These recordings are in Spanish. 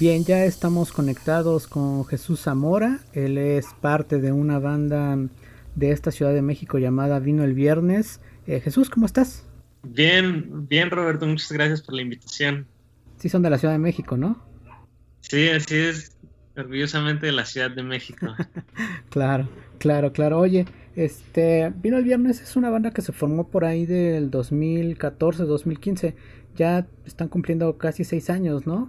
Bien, ya estamos conectados con Jesús Zamora. Él es parte de una banda de esta Ciudad de México llamada Vino el Viernes. Eh, Jesús, ¿cómo estás? Bien, bien Roberto, muchas gracias por la invitación. Sí, son de la Ciudad de México, ¿no? Sí, así es, orgullosamente de la Ciudad de México. claro, claro, claro. Oye, este, Vino el Viernes es una banda que se formó por ahí del 2014, 2015. Ya están cumpliendo casi seis años, ¿no?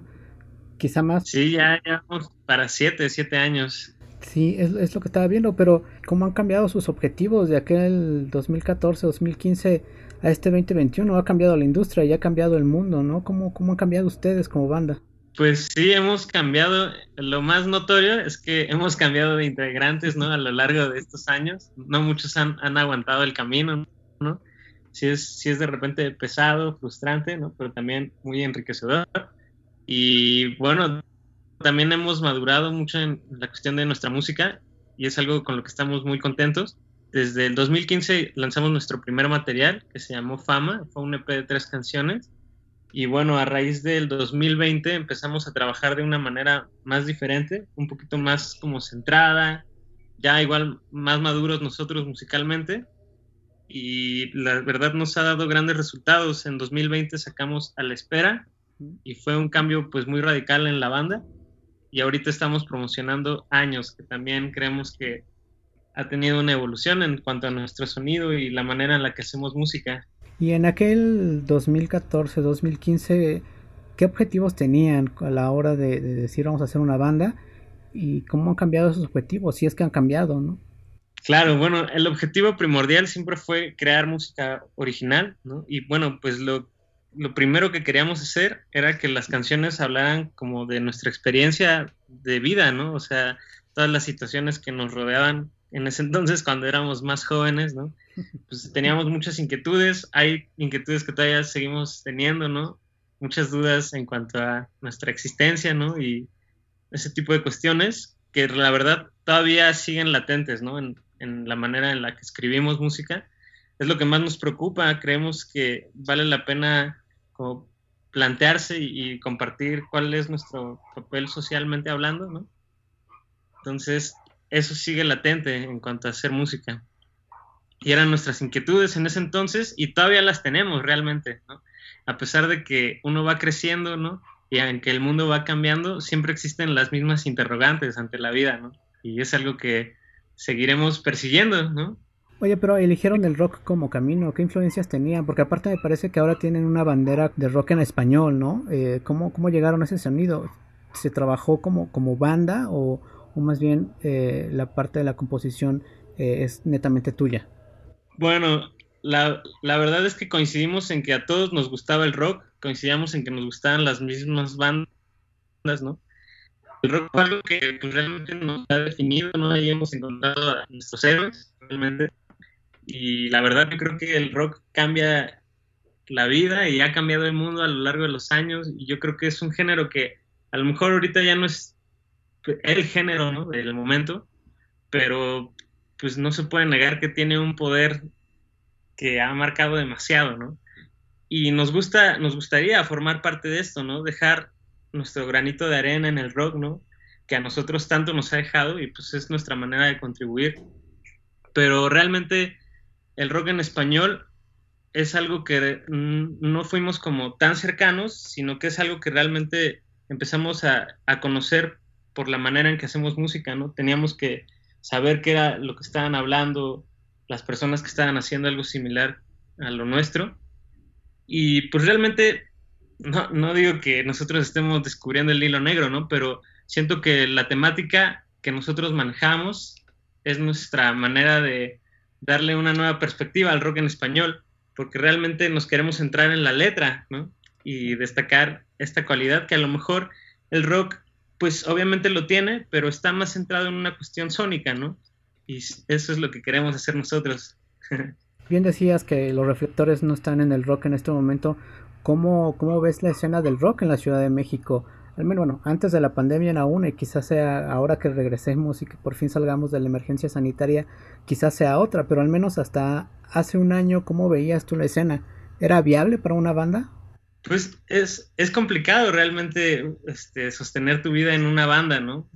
Quizá más. Sí, ya llevamos para siete, siete años. Sí, es, es, lo que estaba viendo, pero ¿cómo han cambiado sus objetivos de aquel 2014, 2015 a este 2021? Ha cambiado la industria y ha cambiado el mundo, ¿no? ¿Cómo, cómo han cambiado ustedes como banda? Pues sí, hemos cambiado. Lo más notorio es que hemos cambiado de integrantes, ¿no? A lo largo de estos años. No muchos han, han aguantado el camino, ¿no? Sí es, sí es de repente pesado, frustrante, ¿no? Pero también muy enriquecedor. Y bueno, también hemos madurado mucho en la cuestión de nuestra música y es algo con lo que estamos muy contentos. Desde el 2015 lanzamos nuestro primer material que se llamó Fama, fue un EP de tres canciones. Y bueno, a raíz del 2020 empezamos a trabajar de una manera más diferente, un poquito más como centrada, ya igual más maduros nosotros musicalmente. Y la verdad nos ha dado grandes resultados. En 2020 sacamos A la Espera, y fue un cambio pues muy radical en la banda y ahorita estamos promocionando años que también creemos que ha tenido una evolución en cuanto a nuestro sonido y la manera en la que hacemos música. Y en aquel 2014-2015, ¿qué objetivos tenían a la hora de, de, decir vamos a hacer una banda? ¿Y cómo han cambiado esos objetivos? Si es que han cambiado, ¿no? Claro, bueno, el objetivo primordial siempre fue crear música original, ¿no? Y bueno, pues lo lo primero que queríamos hacer era que las canciones hablaran como de nuestra experiencia de vida, ¿no? O sea, todas las situaciones que nos rodeaban en ese entonces cuando éramos más jóvenes, ¿no? Pues teníamos muchas inquietudes, hay inquietudes que todavía seguimos teniendo, ¿no? Muchas dudas en cuanto a nuestra existencia, ¿no? Y ese tipo de cuestiones que la verdad todavía siguen latentes, ¿no? En, en la manera en la que escribimos música. Es lo que más nos preocupa, creemos que vale la pena como plantearse y, y, compartir cuál es nuestro papel socialmente hablando, ¿no? Entonces, eso sigue latente en cuanto a hacer música. Y eran nuestras inquietudes en ese entonces y todavía las tenemos realmente, ¿no? A pesar de que uno va creciendo, ¿no? Y aunque el mundo va cambiando, siempre existen las mismas interrogantes ante la vida, ¿no? Y es algo que seguiremos persiguiendo, ¿no? Oye, pero eligieron el rock como camino, ¿qué influencias tenían? Porque aparte me parece que ahora tienen una bandera de rock en español, ¿no? Eh, ¿cómo, ¿Cómo llegaron a ese sonido? ¿Se trabajó como, como banda o, más bien eh, la parte de la composición eh, es netamente tuya? Bueno, la, la, verdad es que coincidimos en que a todos nos gustaba el rock, coincidíamos en que nos gustaban las mismas bandas, ¿no? El rock fue algo que pues, realmente nos ha definido, ¿no? Ahí hemos encontrado a nuestros héroes, realmente y la verdad yo creo que el rock cambia la vida y ha cambiado el mundo a lo largo de los años y yo creo que es un género que a lo mejor ahorita ya no es el género ¿no? del momento, pero pues no se puede negar que tiene un poder que ha marcado demasiado, ¿no? Y nos gusta, nos gustaría formar parte de esto, ¿no? Dejar nuestro granito de arena en el rock, ¿no? Que a nosotros tanto nos ha dejado y pues es nuestra manera de contribuir. Pero realmente el rock en español es algo que no fuimos como tan cercanos, sino que es algo que realmente empezamos a, conocer por la manera en que hacemos música, ¿no? Teníamos que saber qué era lo que estaban hablando las personas que estaban haciendo algo similar a lo nuestro. Y pues realmente, no, no digo que nosotros estemos descubriendo el hilo negro, ¿no? Pero siento que la temática que nosotros manejamos es nuestra manera de darle una nueva perspectiva al rock en español porque realmente nos queremos centrar en la letra, ¿no? Y destacar esta cualidad que a lo mejor el rock, pues obviamente lo tiene, pero está más centrado en una cuestión sónica, ¿no? Y eso es lo que queremos hacer nosotros. Bien decías que los reflectores no están en el rock en este momento. ¿Cómo, cómo ves la escena del rock en la Ciudad de México? Al menos, bueno, antes de la pandemia en aún, y quizás sea ahora que regresemos y que por fin salgamos de la emergencia sanitaria, quizás sea otra, pero al menos hasta hace un año, ¿cómo veías tú la escena? ¿Era viable para una banda? Pues es, es complicado realmente este, sostener tu vida en una banda, ¿no?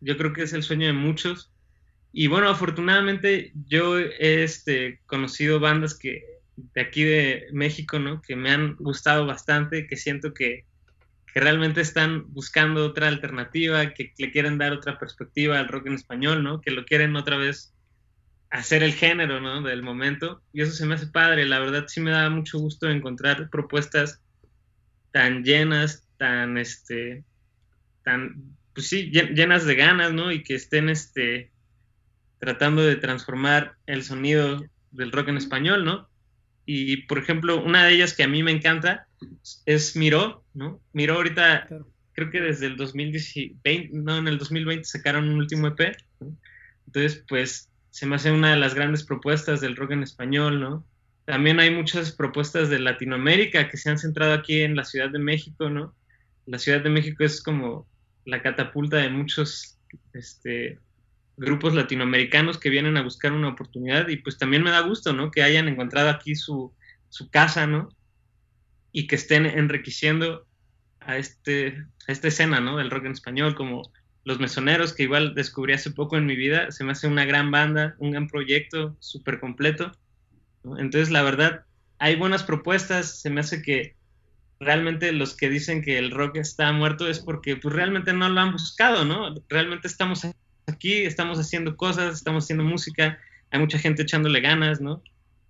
Yo creo que es el sueño de muchos. Y bueno, afortunadamente yo he este, conocido bandas que de aquí de México, ¿no? Que me han gustado bastante, que siento que, que realmente están buscando otra alternativa, que le quieren dar otra perspectiva al rock en español, ¿no? Que lo quieren otra vez hacer el género, ¿no? Del momento. Y eso se me hace padre. La verdad sí me da mucho gusto encontrar propuestas tan llenas, tan, este, tan, pues sí, llenas de ganas, ¿no? Y que estén, este, tratando de transformar el sonido del rock en español, ¿no? Y, por ejemplo, una de ellas que a mí me encanta es Miró, ¿no? Miró ahorita, creo que desde el 2020, no, en el 2020 sacaron un último EP, Entonces, pues, se me hace una de las grandes propuestas del rock en español, ¿no? También hay muchas propuestas de Latinoamérica que se han centrado aquí en la Ciudad de México, ¿no? La Ciudad de México es como la catapulta de muchos este, grupos latinoamericanos que vienen a buscar una oportunidad y pues también me da gusto, ¿no? Que hayan encontrado aquí su, su casa, ¿no? Y que estén enriqueciendo a, este, a esta escena, ¿no? Del rock en español, como los Mesoneros, que igual descubrí hace poco en mi vida, se me hace una gran banda, un gran proyecto, súper completo. Entonces, la verdad, hay buenas propuestas, se me hace que realmente los que dicen que el rock está muerto es porque pues realmente no lo han buscado, ¿no? Realmente estamos aquí, estamos haciendo cosas, estamos haciendo música, hay mucha gente echándole ganas, ¿no?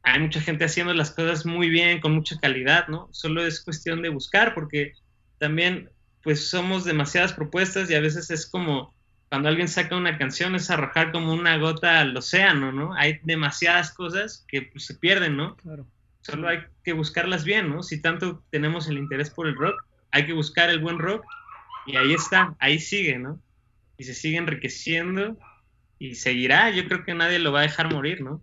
Hay mucha gente haciendo las cosas muy bien, con mucha calidad, ¿no? Solo es cuestión de buscar, porque también pues somos demasiadas propuestas y a veces es como cuando alguien saca una canción es arrojar como una gota al océano, ¿no? Hay demasiadas cosas que pues, se pierden, ¿no? Claro. Solo hay que buscarlas bien, ¿no? Si tanto tenemos el interés por el rock, hay que buscar el buen rock y ahí está, ahí sigue, ¿no? Y se sigue enriqueciendo y seguirá, yo creo que nadie lo va a dejar morir, ¿no?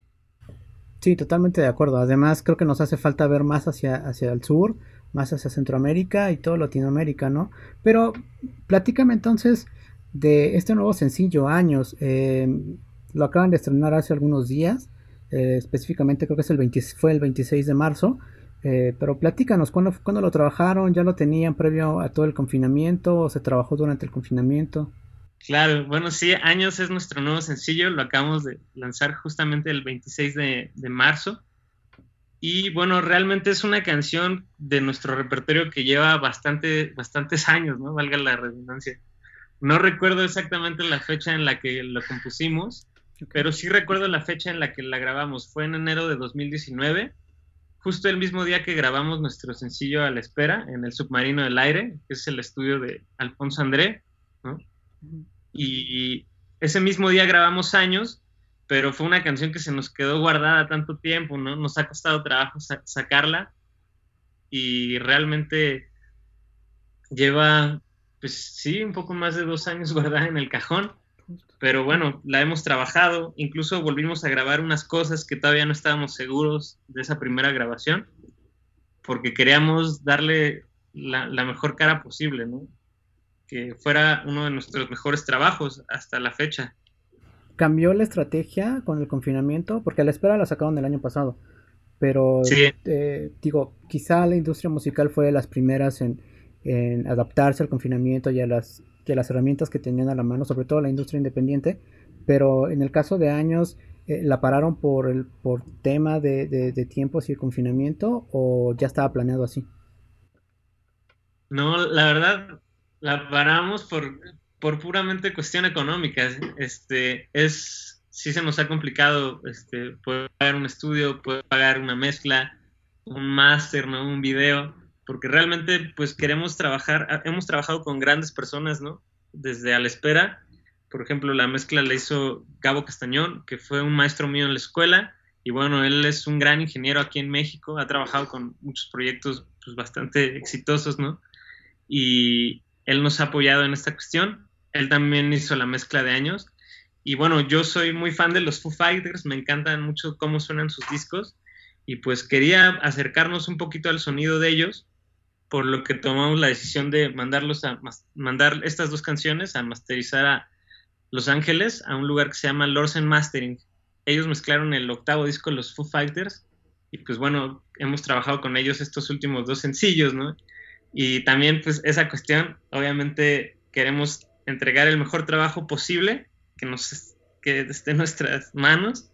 Sí, totalmente de acuerdo. Además, creo que nos hace falta ver más hacia, hacia el sur, más hacia Centroamérica y todo Latinoamérica, ¿no? Pero platícame entonces de este nuevo sencillo, Años. Eh, lo acaban de estrenar hace algunos días. Eh, específicamente creo que es el 20, fue el 26 de marzo. Eh, pero platícanos, ¿cuándo, ¿cuándo, lo trabajaron? ¿Ya lo tenían previo a todo el confinamiento o se trabajó durante el confinamiento? Claro, bueno, sí, Años es nuestro nuevo sencillo, lo acabamos de lanzar justamente el 26 de, de marzo. Y bueno, realmente es una canción de nuestro repertorio que lleva bastante, bastantes años, ¿no? Valga la redundancia. No recuerdo exactamente la fecha en la que lo compusimos, pero sí recuerdo la fecha en la que la grabamos. Fue en enero de 2019 justo el mismo día que grabamos nuestro sencillo A la Espera en el Submarino del Aire, que es el estudio de Alfonso André, ¿no? Y ese mismo día grabamos Años, pero fue una canción que se nos quedó guardada tanto tiempo, ¿no? Nos ha costado trabajo sacarla y realmente lleva, pues sí, un poco más de dos años guardada en el cajón, Pero bueno, la hemos trabajado, incluso volvimos a grabar unas cosas que todavía no estábamos seguros de esa primera grabación, porque queríamos darle la, la mejor cara posible, ¿no? Que fuera uno de nuestros mejores trabajos hasta la fecha. ¿Cambió la estrategia con el confinamiento? Porque a la espera la sacaron el año pasado. Pero eh, digo, quizá la industria musical fue de las primeras en, en adaptarse al confinamiento y a las, y a las herramientas que tenían a la mano, sobre todo la industria independiente. Pero en el caso de años, eh, ¿la pararon por el por tema de, de, de tiempos y el confinamiento o ya estaba planeado así? No, la verdad, la paramos por, por puramente cuestión económica. Este, es, sí se nos ha complicado este, poder pagar un estudio, poder pagar una mezcla, un máster, ¿no? Un video, porque realmente, pues queremos trabajar, hemos trabajado con grandes personas, ¿no? Desde a la espera. Por ejemplo, la mezcla la hizo Gabo Castañón, que fue un maestro mío en la escuela, y bueno, él es un gran ingeniero aquí en México, ha trabajado con muchos proyectos pues, bastante exitosos, ¿no? Y él nos ha apoyado en esta cuestión él también hizo la mezcla de años. Y bueno, yo soy muy fan de los Foo Fighters, me encantan mucho cómo suenan sus discos y pues quería acercarnos un poquito al sonido de ellos, por lo que tomamos la decisión de mandarlos a mandar estas dos canciones a masterizar a Los Ángeles, a un lugar que se llama Lorsen Mastering. Ellos mezclaron el octavo disco de los Foo Fighters y pues bueno, hemos trabajado con ellos estos últimos dos sencillos, ¿no? Y también pues esa cuestión, obviamente queremos entregar el mejor trabajo posible que, nos, que esté en nuestras manos.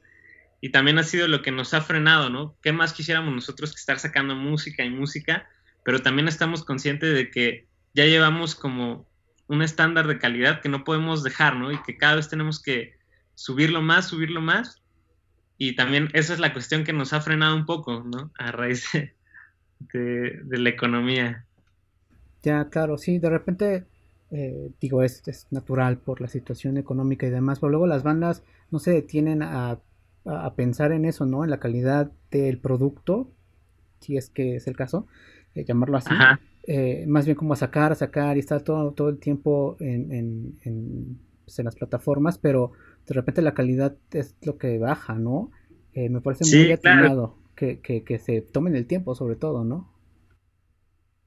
Y también ha sido lo que nos ha frenado, ¿no? ¿Qué más quisiéramos nosotros que estar sacando música y música? Pero también estamos conscientes de que ya llevamos como un estándar de calidad que no podemos dejar, ¿no? Y que cada vez tenemos que subirlo más, subirlo más. Y también esa es la cuestión que nos ha frenado un poco, ¿no? A raíz de, de, de la economía. Ya, claro, sí, de repente eh, digo, es, es, natural por la situación económica y demás, pero luego las bandas no se detienen a, a, pensar en eso, ¿no? En la calidad del producto, si es que es el caso, eh, llamarlo así. Eh, más bien como a sacar, a sacar y estar todo, todo el tiempo en, en, en, pues en, las plataformas, pero de repente la calidad es lo que baja, ¿no? Eh, me parece muy atinado que, que, que se tomen el tiempo sobre todo, ¿no?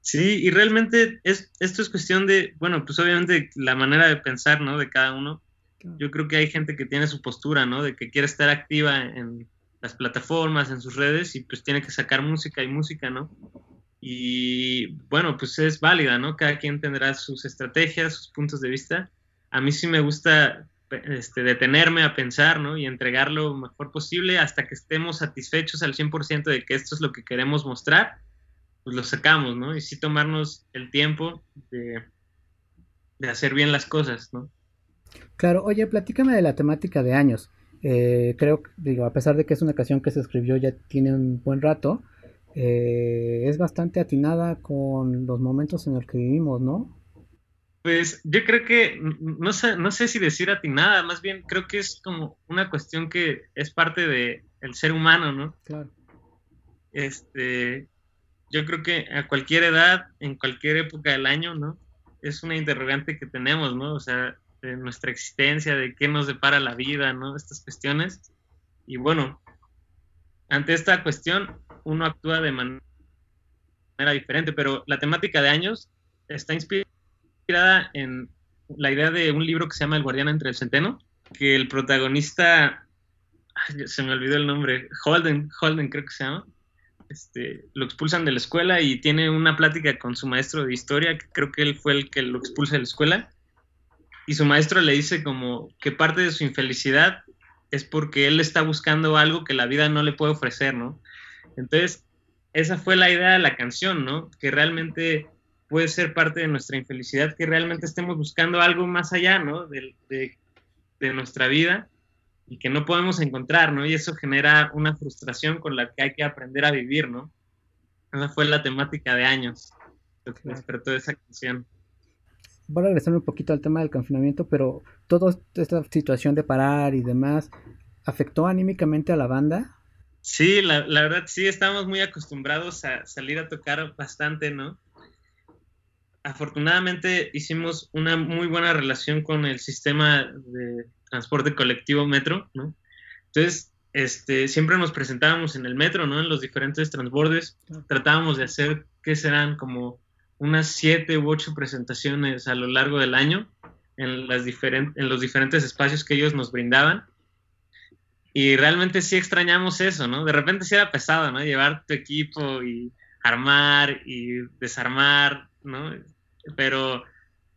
Sí, y realmente es, esto es cuestión de, bueno, pues obviamente la manera de pensar, ¿no? De cada uno. Yo creo que hay gente que tiene su postura, ¿no? De que quiere estar activa en las plataformas, en sus redes, y pues tiene que sacar música y música, ¿no? Y bueno, pues es válida, ¿no? Cada quien tendrá sus estrategias, sus puntos de vista. A mí sí me gusta este, detenerme a pensar, ¿no? Y entregar lo mejor posible hasta que estemos satisfechos al 100% de que esto es lo que queremos mostrar pues lo sacamos, ¿no? Y sí tomarnos el tiempo de, de hacer bien las cosas, ¿no? Claro, oye, platícame de la temática de años. Eh, creo, digo, a pesar de que es una canción que se escribió ya tiene un buen rato, eh, es bastante atinada con los momentos en los que vivimos, ¿no? Pues yo creo que, no sé, no sé si decir atinada, más bien creo que es como una cuestión que es parte de el ser humano, ¿no? Claro. Este, yo creo que a cualquier edad, en cualquier época del año, ¿no? Es una interrogante que tenemos, ¿no? O sea, de nuestra existencia, de qué nos depara la vida, ¿no? Estas cuestiones. Y bueno, ante esta cuestión, uno actúa de manera diferente, pero la temática de años está inspirada en la idea de un libro que se llama El guardián entre el centeno, que el protagonista, se me olvidó el nombre, Holden, Holden creo que se llama, este, lo expulsan de la escuela y tiene una plática con su maestro de historia, que creo que él fue el que lo expulsa de la escuela, y su maestro le dice como que parte de su infelicidad es porque él está buscando algo que la vida no le puede ofrecer, ¿no? Entonces, esa fue la idea de la canción, ¿no? Que realmente puede ser parte de nuestra infelicidad, que realmente estemos buscando algo más allá, ¿no? de, de nuestra vida y que no podemos encontrar, ¿no? Y eso genera una frustración con la que hay que aprender a vivir, ¿no? Esa fue la temática de años lo que despertó esa canción. Voy a regresar un poquito al tema del confinamiento, pero toda esta situación de parar y demás, ¿afectó anímicamente a la banda? Sí, la, la verdad sí, estamos muy acostumbrados a salir a tocar bastante, ¿no? afortunadamente hicimos una muy buena relación con el sistema de transporte colectivo metro, ¿no? Entonces, este, siempre nos presentábamos en el metro, ¿no? En los diferentes transbordes, tratábamos de hacer, ¿qué serán? Como unas siete u ocho presentaciones a lo largo del año en, las en los diferentes espacios que ellos nos brindaban. Y realmente sí extrañamos eso, ¿no? De repente sí era pesado, ¿no? Llevar tu equipo y armar y desarmar, ¿no? Pero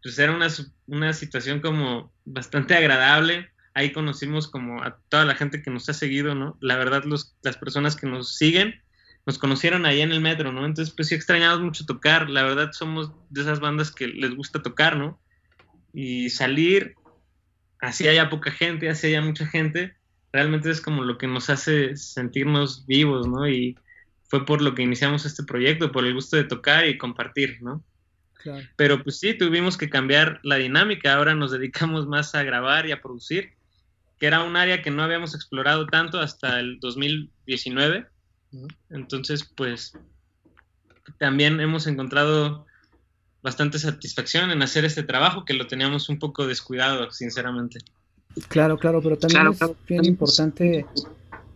pues era una, una situación como bastante agradable. Ahí conocimos como a toda la gente que nos ha seguido, ¿no? La verdad, los, las personas que nos siguen nos conocieron ahí en el metro, ¿no? Entonces, pues sí extrañamos mucho tocar. La verdad, somos de esas bandas que les gusta tocar, ¿no? Y salir, así haya poca gente, así haya mucha gente, realmente es como lo que nos hace sentirnos vivos, ¿no? Y fue por lo que iniciamos este proyecto, por el gusto de tocar y compartir, ¿no? Claro. Pero pues sí, tuvimos que cambiar la dinámica, ahora nos dedicamos más a grabar y a producir, que era un área que no habíamos explorado tanto hasta el 2019. Entonces, pues también hemos encontrado bastante satisfacción en hacer este trabajo que lo teníamos un poco descuidado, sinceramente. Claro, claro, pero también es bien importante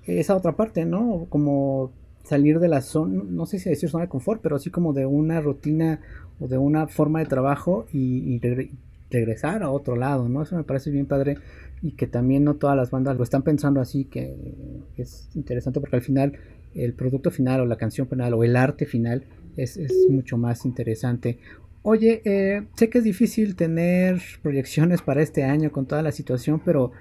esa otra parte, ¿no? Como salir de la zona, no sé si decir zona de confort, pero así como de una rutina o de una forma de trabajo y, regresar a otro lado, ¿no? Eso me parece bien padre y que también no todas las bandas lo están pensando así, que es interesante porque al final el producto final o la canción final o el arte final es, es mucho más interesante. Oye, eh, sé que es difícil tener proyecciones para este año con toda la situación, pero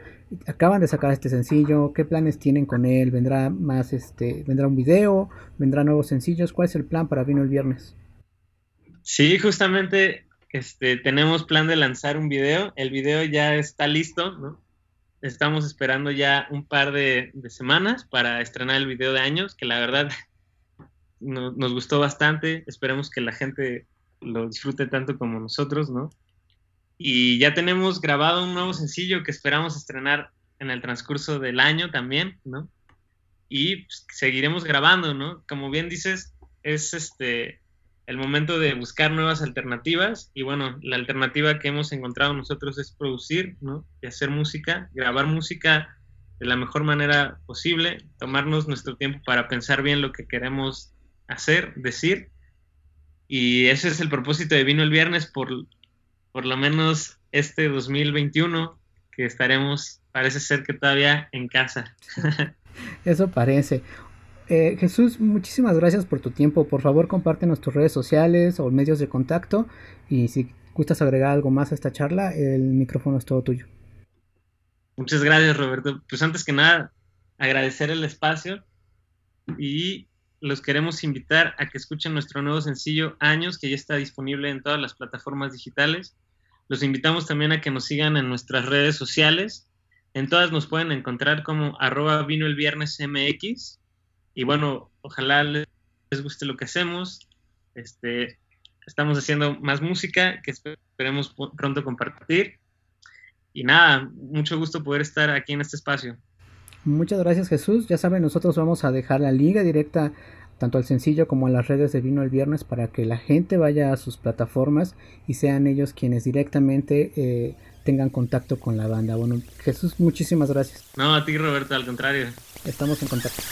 acaban de sacar este sencillo. ¿Qué planes tienen con él? ¿Vendrá más este, vendrá un video? ¿Vendrá nuevos sencillos? ¿Cuál es el plan para Vino el viernes? Sí, justamente este, tenemos plan de lanzar un video. El video ya está listo, ¿no? Estamos esperando ya un par de, semanas para estrenar el video de años, que la verdad nos gustó bastante. Esperemos que la gente lo disfrute tanto como nosotros, ¿no? Y ya tenemos grabado un nuevo sencillo que esperamos estrenar en el transcurso del año también, ¿no? Y pues, seguiremos grabando, ¿no? Como bien dices, es este el momento de buscar nuevas alternativas y bueno, la alternativa que hemos encontrado nosotros es producir, ¿no? Y hacer música, grabar música de la mejor manera posible, tomarnos nuestro tiempo para pensar bien lo que queremos hacer, decir y ese es el propósito de Vino el Viernes por, por lo menos este 2021, que estaremos, parece ser que todavía en casa. Eso parece. Eh, Jesús, muchísimas gracias por tu tiempo. Por favor, compártenos tus redes sociales o medios de contacto. Y si gustas agregar algo más a esta charla, el micrófono es todo tuyo. Muchas gracias, Roberto. Pues antes que nada, agradecer el espacio y los queremos invitar a que escuchen nuestro nuevo sencillo Años, que ya está disponible en todas las plataformas digitales. Los invitamos también a que nos sigan en nuestras redes sociales. En todas nos pueden encontrar como arroba vino el viernes MX. Y bueno, ojalá les guste lo que hacemos. Este, estamos haciendo más música que esperemos pronto compartir. Y nada, mucho gusto poder estar aquí en este espacio. Muchas gracias Jesús. Ya saben, nosotros vamos a dejar la liga directa tanto al sencillo como a las redes de Vino el Viernes para que la gente vaya a sus plataformas y sean ellos quienes directamente eh, tengan contacto con la banda. Bueno, Jesús, muchísimas gracias. No, a ti Roberto, al contrario. Estamos en contacto.